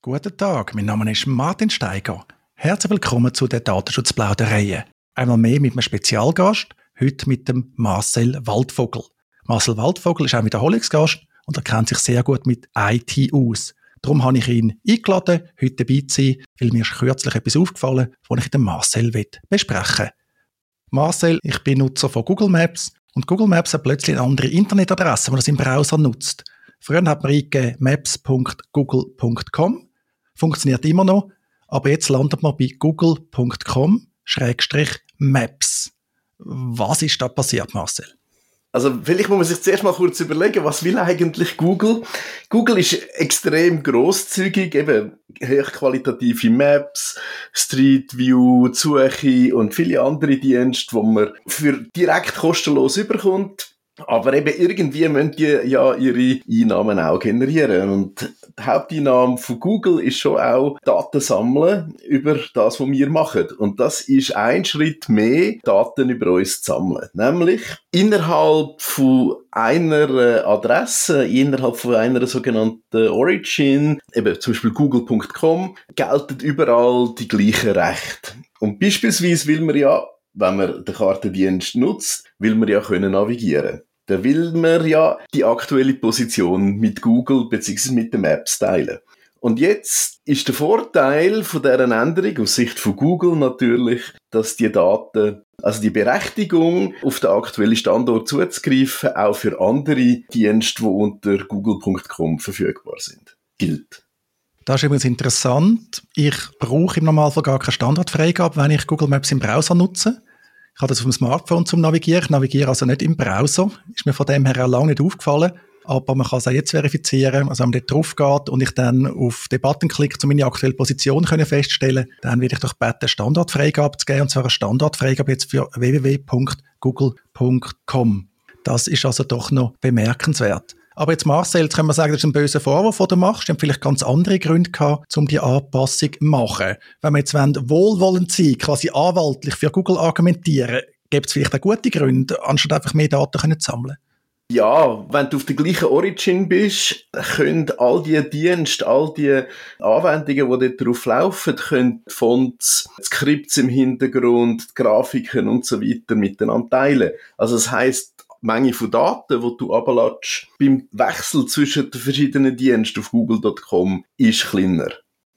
Guten Tag, mein Name ist Martin Steiger. Herzlich willkommen zu der Datenschutzplauderei. Einmal mehr mit einem Spezialgast, heute mit dem Marcel Waldvogel. Marcel Waldvogel ist auch Wiederholungsgast und er kennt sich sehr gut mit IT aus. Darum habe ich ihn eingeladen, heute dabei zu sein, weil mir ist kürzlich etwas aufgefallen, das ich mit dem Marcel besprechen will. Marcel, ich bin Nutzer von Google Maps und Google Maps hat plötzlich eine andere Internetadresse, wenn man im Browser nutzt. Früher hat man eingegeben maps.google.com, funktioniert immer noch, aber jetzt landet man bei google.com-maps. Was ist da passiert, Marcel? Also vielleicht muss man sich zuerst mal kurz überlegen, was will eigentlich Google? Google ist extrem großzügig, eben hochqualitative Maps, Street View, Suche und viele andere Dienste, wo man für direkt kostenlos überkommt. Aber eben irgendwie müssen die ja ihre Einnahmen auch generieren. Und die Haupteinnahme von Google ist schon auch Daten sammeln über das, was wir machen. Und das ist ein Schritt mehr, Daten über uns zu sammeln. Nämlich innerhalb von einer Adresse, innerhalb von einer sogenannten Origin, eben zum Beispiel google.com, gelten überall die gleichen Rechte. Und beispielsweise will man ja wenn man den Kartendienst nutzt, will man ja können navigieren. Da will man ja die aktuelle Position mit Google bzw. mit den Maps teilen. Und jetzt ist der Vorteil von dieser Änderung aus Sicht von Google natürlich, dass die Daten, also die Berechtigung, auf den aktuellen Standort zuzugreifen, auch für andere Dienste, die unter google.com verfügbar sind, gilt. Das ist übrigens interessant. Ich brauche im Normalfall gar keine Standardfreigabe, wenn ich Google Maps im Browser nutze. Ich habe das auf dem Smartphone zum Navigieren. Ich navigiere also nicht im Browser. Ist mir von dem her auch lange nicht aufgefallen. Aber man kann es auch jetzt verifizieren. Also wenn man dort drauf geht und ich dann auf den Button klicke, um meine aktuelle Position können feststellen dann werde ich doch beten, Standardfreigabe zu geben. Und zwar eine Standardfreigabe jetzt für www.google.com. Das ist also doch noch bemerkenswert. Aber jetzt Marcel, jetzt können wir sagen, das ist ein böser Vorwurf, den du machst. Die haben vielleicht ganz andere Gründe gehabt, um die Anpassung zu machen. Wenn wir jetzt wollen, wohlwollend sein, quasi anwaltlich für Google argumentieren, gibt es vielleicht auch gute Gründe, anstatt einfach mehr Daten können zu sammeln. Ja, wenn du auf der gleichen Origin bist, können all die Dienste, all die Anwendungen, die dort drauf laufen, können Fonts, Skripts im Hintergrund, Grafiken und so weiter miteinander teilen. Also das heißt, Menge von Daten, die du abladest, beim Wechsel zwischen den verschiedenen Diensten auf google.com ist kleiner.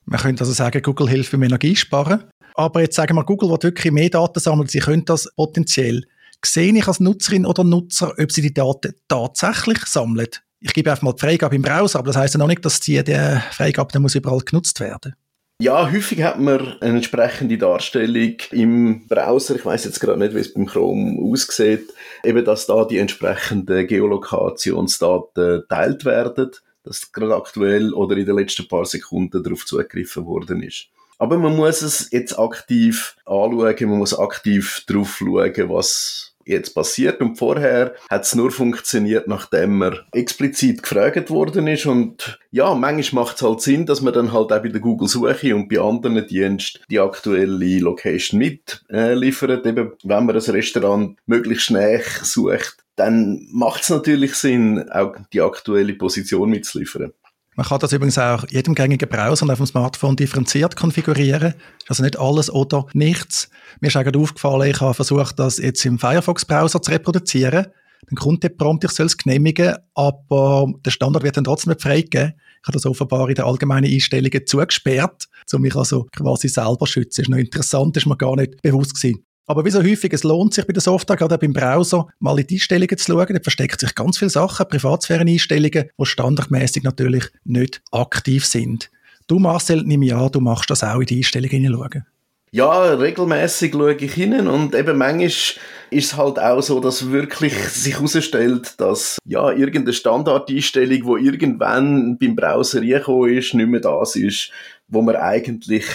Man könnte also sagen, Google hilft beim Energiesparen. Aber jetzt sagen wir, Google will wirklich mehr Daten sammeln, sie können das potenziell. Sehe ich als Nutzerin oder Nutzer, ob sie die Daten tatsächlich sammeln? Ich gebe einfach mal die Freigabe im Browser, aber das heißt ja noch nicht, dass die, die Freigabe dann muss überall genutzt werden. Ja, häufig hat man eine entsprechende Darstellung im Browser. Ich weiß jetzt gerade nicht, wie es beim Chrome aussieht. Eben, dass da die entsprechenden Geolokationsdaten teilt werden, dass gerade aktuell oder in den letzten paar Sekunden darauf zugegriffen worden ist. Aber man muss es jetzt aktiv anschauen, man muss aktiv drauf schauen, was jetzt passiert. Und vorher hat es nur funktioniert, nachdem man explizit gefragt worden ist. Und ja, manchmal macht es halt Sinn, dass man dann halt auch bei der Google-Suche und bei anderen Diensten die aktuelle Location mitliefert. Äh, Eben, wenn man ein Restaurant möglichst schnell sucht, dann macht es natürlich Sinn, auch die aktuelle Position mitzuliefern. Man kann das übrigens auch jedem gängigen Browser auf dem Smartphone differenziert konfigurieren. Also nicht alles oder nichts. Mir ist eigentlich aufgefallen, ich habe versucht, das jetzt im Firefox-Browser zu reproduzieren. Dann kommt der Prompt, ich soll es genehmigen, aber der Standard wird dann trotzdem nicht freigegeben. Ich habe das offenbar in den allgemeinen Einstellungen zugesperrt, um mich also quasi selber zu schützen. Das ist noch interessant, das ist mir gar nicht bewusst gewesen. Aber wie so häufig, es lohnt sich bei der Software, gerade beim Browser, mal in die Einstellungen zu schauen. Da versteckt sich ganz viele Sachen, Privatsphäre-Einstellungen, die standardmäßig natürlich nicht aktiv sind. Du, Marcel, nimm ich an, du machst das auch in die Einstellungen hineinschauen. Ja, regelmäßig schaue ich hin und eben manchmal ist es halt auch so, dass wirklich sich herausstellt, dass ja irgendeine Standardeinstellung, wo irgendwann beim Browser reingekommen ist, nicht mehr das ist, wo man eigentlich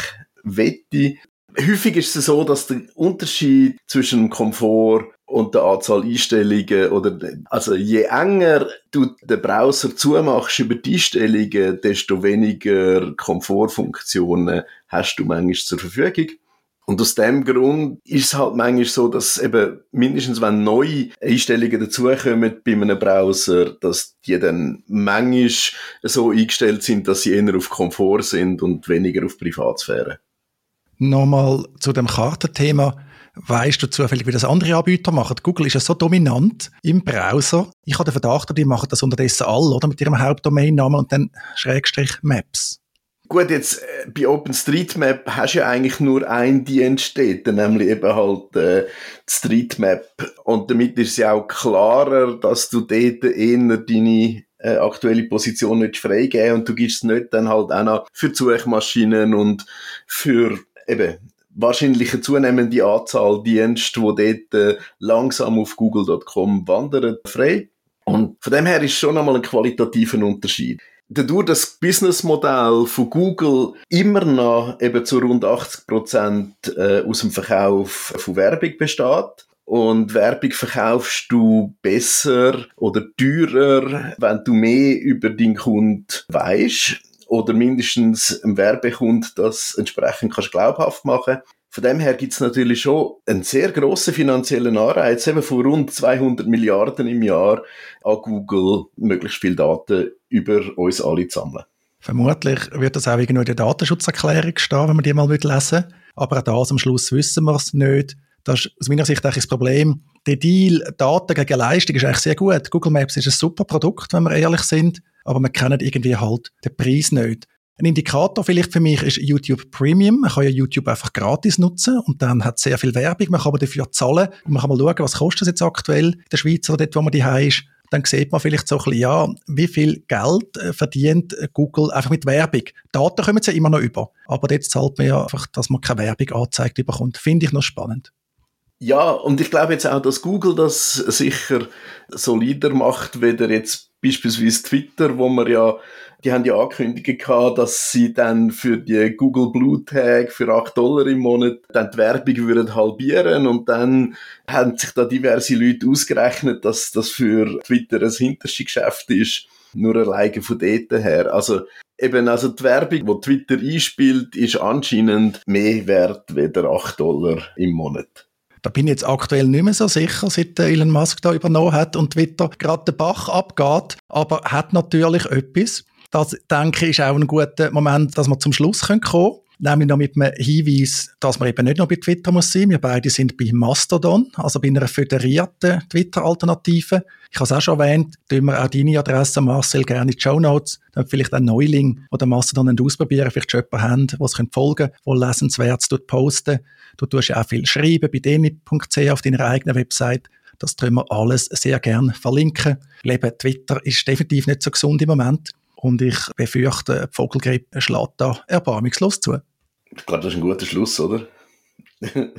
wette häufig ist es so, dass der Unterschied zwischen Komfort und der Anzahl Einstellungen oder also je enger du den Browser zumachst über die Einstellungen, desto weniger Komfortfunktionen hast du manchmal zur Verfügung. Und aus dem Grund ist es halt manchmal so, dass eben mindestens wenn neue Einstellungen dazukommen bei einem Browser, dass die dann manchmal so eingestellt sind, dass sie eher auf Komfort sind und weniger auf Privatsphäre. Nochmal zu dem Kartenthema. Weißt du zufällig, wie das andere Anbieter machen? Google ist ja so dominant im Browser. Ich habe den Verdacht, die machen das unterdessen alle, oder? Mit ihrem Hauptdomainnamen und dann Schrägstrich Maps. Gut, jetzt äh, bei OpenStreetMap hast du ja eigentlich nur ein Dienst dort, nämlich eben halt äh, Streetmap. Und damit ist es ja auch klarer, dass du dort eher deine äh, aktuelle Position nicht freigeben und du gibst es nicht dann halt auch noch für Suchmaschinen und für eben wahrscheinlich eine zunehmende Anzahl Dienste, die dort äh, langsam auf google.com wandern, frei. Und von dem her ist schon einmal ein qualitativer Unterschied dadurch das Businessmodell von Google immer noch eben zu rund 80 Prozent äh, aus dem Verkauf von Werbung besteht. Und Werbung verkaufst du besser oder teurer, wenn du mehr über deinen Kunden weißt oder mindestens ein Werbekund das entsprechend kannst glaubhaft machen. Von dem her gibt es natürlich schon einen sehr grossen finanziellen Anreiz, eben von rund 200 Milliarden im Jahr an Google, möglichst viele Daten über uns alle zu sammeln. Vermutlich wird das auch irgendwo in der Datenschutzerklärung stehen, wenn man die mal lesen will. Aber auch das am Schluss wissen wir es nicht. Das ist aus meiner Sicht eigentlich das Problem. Der Deal Daten gegen Leistung ist eigentlich sehr gut. Google Maps ist ein super Produkt, wenn wir ehrlich sind, aber wir kennen irgendwie halt den Preis nicht. Ein Indikator vielleicht für mich ist YouTube Premium. Man kann ja YouTube einfach gratis nutzen und dann hat sehr viel Werbung. Man kann aber dafür zahlen und man kann mal schauen, was kostet es jetzt aktuell in der Schweiz oder dort, wo man die ist. Dann sieht man vielleicht so ein bisschen, ja, wie viel Geld äh, verdient Google einfach mit Werbung. Daten kommen ja immer noch über. Aber jetzt zahlt man ja einfach, dass man keine Werbung angezeigt bekommt. Finde ich noch spannend. Ja, und ich glaube jetzt auch, dass Google das sicher solider macht, weder jetzt beispielsweise Twitter, wo man ja die haben ja angekündigt gehabt, dass sie dann für die Google Blue Tag für 8 Dollar im Monat dann die Werbung würden halbieren und dann haben sich da diverse Leute ausgerechnet, dass das für Twitter ein hinterste Geschäft ist, nur alleine von dort her. Also eben, also die Werbung, die Twitter einspielt, ist anscheinend mehr wert als 8 Dollar im Monat. Da bin ich jetzt aktuell nicht mehr so sicher, seit Elon Musk da übernommen hat und Twitter gerade den Bach abgeht. Aber hat natürlich etwas. Das, denke ich, ist auch ein guter Moment, dass wir zum Schluss kommen können. Nämlich noch mit einem Hinweis, dass man eben nicht nur bei Twitter muss sein. Wir beide sind bei Mastodon, also bei einer föderierten Twitter-Alternative. Ich habe es auch schon erwähnt, tun wir auch deine Adresse, Marcel, gerne in die Show Notes. Dann vielleicht ein Neuling, der Mastodon ausprobieren, vielleicht schon jemanden haben, der es folgen können, der lesenswert posten. Du tust ja auch viel schreiben bei deni.ch auf deiner eigenen Website. Das tun wir alles sehr gerne verlinken. Leben Twitter ist definitiv nicht so gesund im Moment. Und ich befürchte, die Vogelgrippe schlägt da erbarmungslos zu. Ich glaube, das ist ein guter Schluss, oder?